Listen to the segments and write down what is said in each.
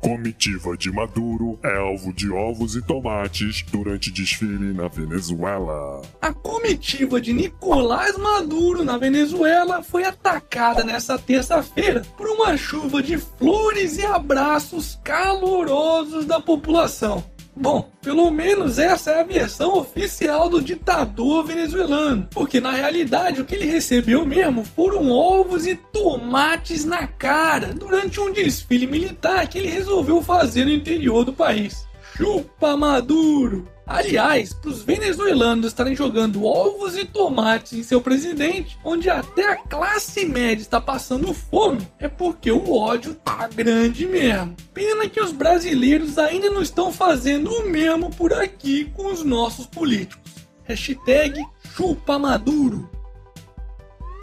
comitiva de Maduro é alvo de ovos e tomates durante desfile na Venezuela. A comitiva de Nicolás Maduro na Venezuela foi atacada nesta terça-feira por uma chuva de flores e abraços calorosos da população. Bom, pelo menos essa é a versão oficial do ditador venezuelano, porque na realidade o que ele recebeu mesmo foram ovos e tomates na cara durante um desfile militar que ele resolveu fazer no interior do país. Chupa Maduro! Aliás, para os venezuelanos estarem jogando ovos e tomates em seu presidente, onde até a classe média está passando fome, é porque o ódio tá grande mesmo. Pena que os brasileiros ainda não estão fazendo o mesmo por aqui com os nossos políticos. Hashtag chupa Maduro.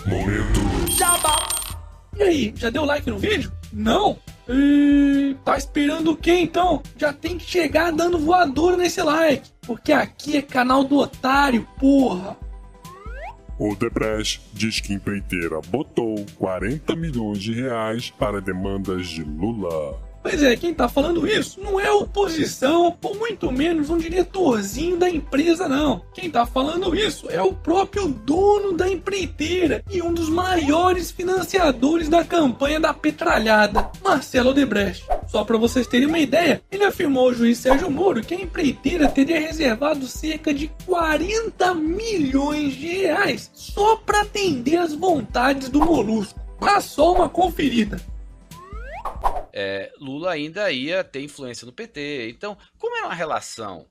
Momento. E aí, já deu like no vídeo? Não? E... Tá esperando o que então? Já tem que chegar dando voadora nesse like. Porque aqui é canal do otário, porra. O Debrecht diz que empreiteira botou 40 milhões de reais para demandas de Lula. Pois é, quem tá falando isso não é oposição, ou muito menos um diretorzinho da empresa, não. Quem tá falando isso é o próprio dono da empreiteira e um dos maiores financiadores da campanha da petralhada, Marcelo Odebrecht. Só para vocês terem uma ideia, ele afirmou ao juiz Sérgio Moro que a empreiteira teria reservado cerca de 40 milhões de reais só para atender as vontades do Molusco. Dá só uma conferida é, Lula ainda ia ter influência no PT. Então, como era uma relação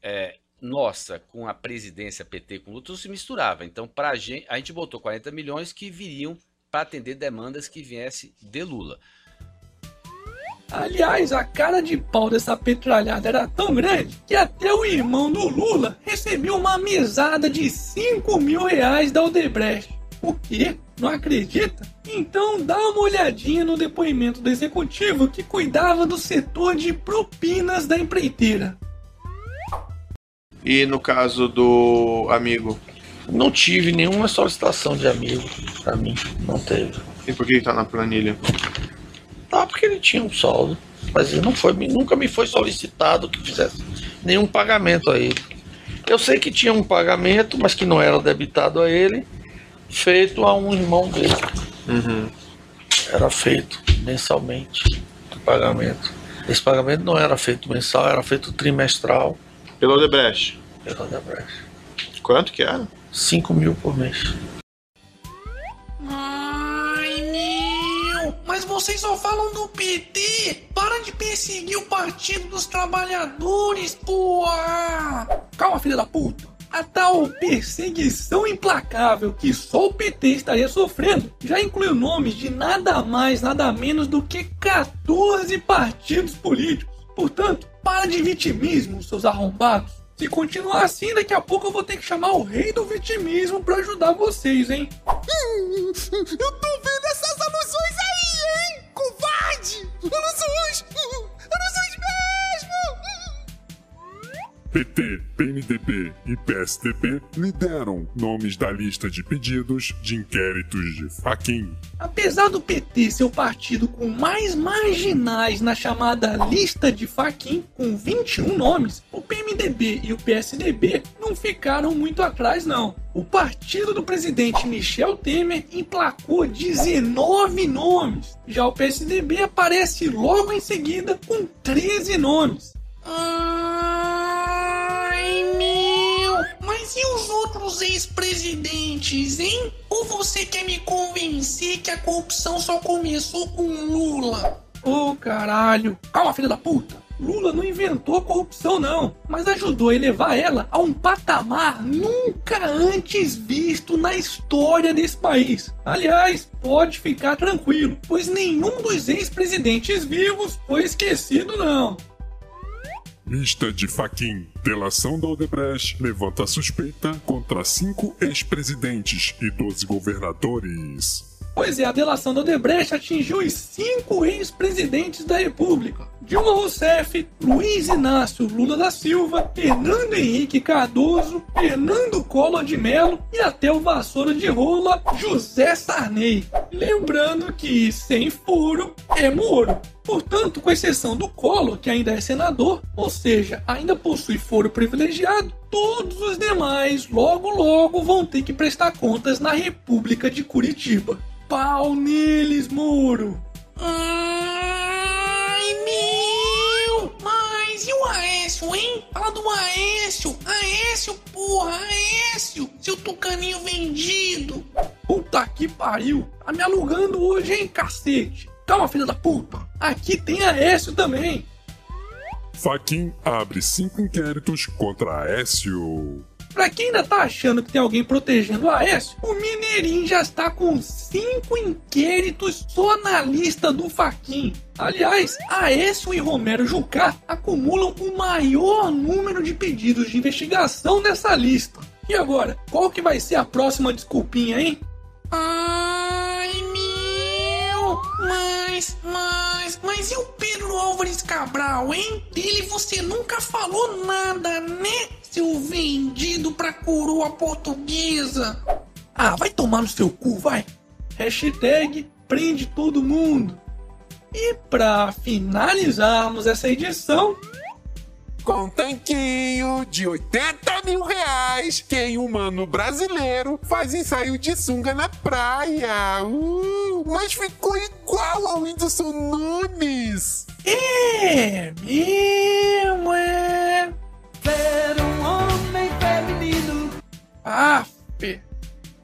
é, nossa com a presidência PT com Lula, tudo se misturava. Então, para a gente, a gente botou 40 milhões que viriam para atender demandas que viessem de Lula. Aliás, a cara de pau dessa petralhada era tão grande que até o irmão do Lula recebeu uma mesada de 5 mil reais da Odebrecht. O quê? Não acredita? Então dá uma olhadinha no depoimento do executivo que cuidava do setor de propinas da empreiteira. E no caso do amigo? Não tive nenhuma solicitação de amigo para mim, não teve. E por que está na planilha? Ah, porque ele tinha um saldo, mas ele não foi, nunca me foi solicitado que fizesse nenhum pagamento a ele. Eu sei que tinha um pagamento, mas que não era debitado a ele, feito a um irmão dele. Uhum. Era feito mensalmente o pagamento. Esse pagamento não era feito mensal, era feito trimestral. Pelo Odebrecht? Pelo Odebrecht. Quanto que era? 5 mil por mês. Falam do PT! Para de perseguir o Partido dos Trabalhadores, porra! Calma, filha da puta! A tal perseguição implacável que só o PT estaria sofrendo já incluiu nomes de nada mais, nada menos do que 14 partidos políticos. Portanto, para de vitimismo, seus arrombados. Se continuar assim, daqui a pouco eu vou ter que chamar o rei do vitimismo para ajudar vocês, hein? Eu tô vendo PT, PMDB e PSDB lideram nomes da lista de pedidos de inquéritos de Faquin. Apesar do PT ser o partido com mais marginais na chamada lista de Faquin, com 21 nomes, o PMDB e o PSDB não ficaram muito atrás não. O partido do presidente Michel Temer emplacou 19 nomes. Já o PSDB aparece logo em seguida com 13 nomes. Ai, meu! Mas e os outros ex-presidentes, hein? Ou você quer me convencer que a corrupção só começou com Lula? Ô oh, caralho! Calma, filha da puta! Lula não inventou corrupção, não, mas ajudou a elevar ela a um patamar nunca antes visto na história desse país. Aliás, pode ficar tranquilo, pois nenhum dos ex-presidentes vivos foi esquecido, não. Lista de Faquin. Delação da Odebrecht levanta suspeita contra cinco ex-presidentes e 12 governadores. Pois é, a delação da Odebrecht atingiu os cinco ex-presidentes da República. Dilma Rousseff, Luiz Inácio Lula da Silva, Fernando Henrique Cardoso, Fernando Collor de Mello e até o vassoura de rola José Sarney. Lembrando que sem furo é moro. Portanto, com exceção do Collor, que ainda é senador, ou seja, ainda possui foro privilegiado, todos os demais logo logo vão ter que prestar contas na República de Curitiba. Pau neles, Moro! Ai, do Aécio! Aécio, porra, Aécio! Seu tucaninho vendido! Puta que pariu! Tá me alugando hoje, hein, cacete! Calma, filha da puta! Aqui tem Aécio também! Faquin abre cinco inquéritos contra Aécio. Pra quem ainda tá achando que tem alguém protegendo o Aécio, o Mineirinho já está com cinco inquéritos só na lista do Faquin. Aliás, Aécio e Romero Jucá acumulam o maior número de pedidos de investigação nessa lista. E agora, qual que vai ser a próxima desculpinha, hein? Ai, meu! Mas, mas, mas e o Pedro Álvares Cabral, hein? Dele você nunca falou nada, né? Seu vendido pra coroa portuguesa. Ah, vai tomar no seu cu, vai! Hashtag prende todo mundo. E pra finalizarmos essa edição, Com um tanquinho de 80 mil reais, quem humano brasileiro faz ensaio de sunga na praia. Uh, mas ficou igual ao Whindersson Nunes. é mesmo, é. Feminino. Aff.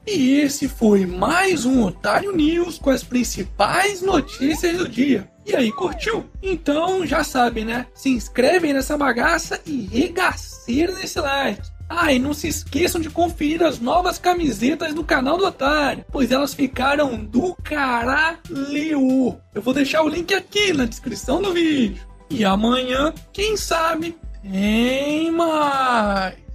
E esse foi mais um Otário News com as principais notícias do dia. E aí, curtiu? Então já sabe, né? Se inscrevem nessa bagaça e regaceira nesse like. Ah, e não se esqueçam de conferir as novas camisetas do canal do Otário, pois elas ficaram do caralho. Eu vou deixar o link aqui na descrição do vídeo. E amanhã, quem sabe, tem mais.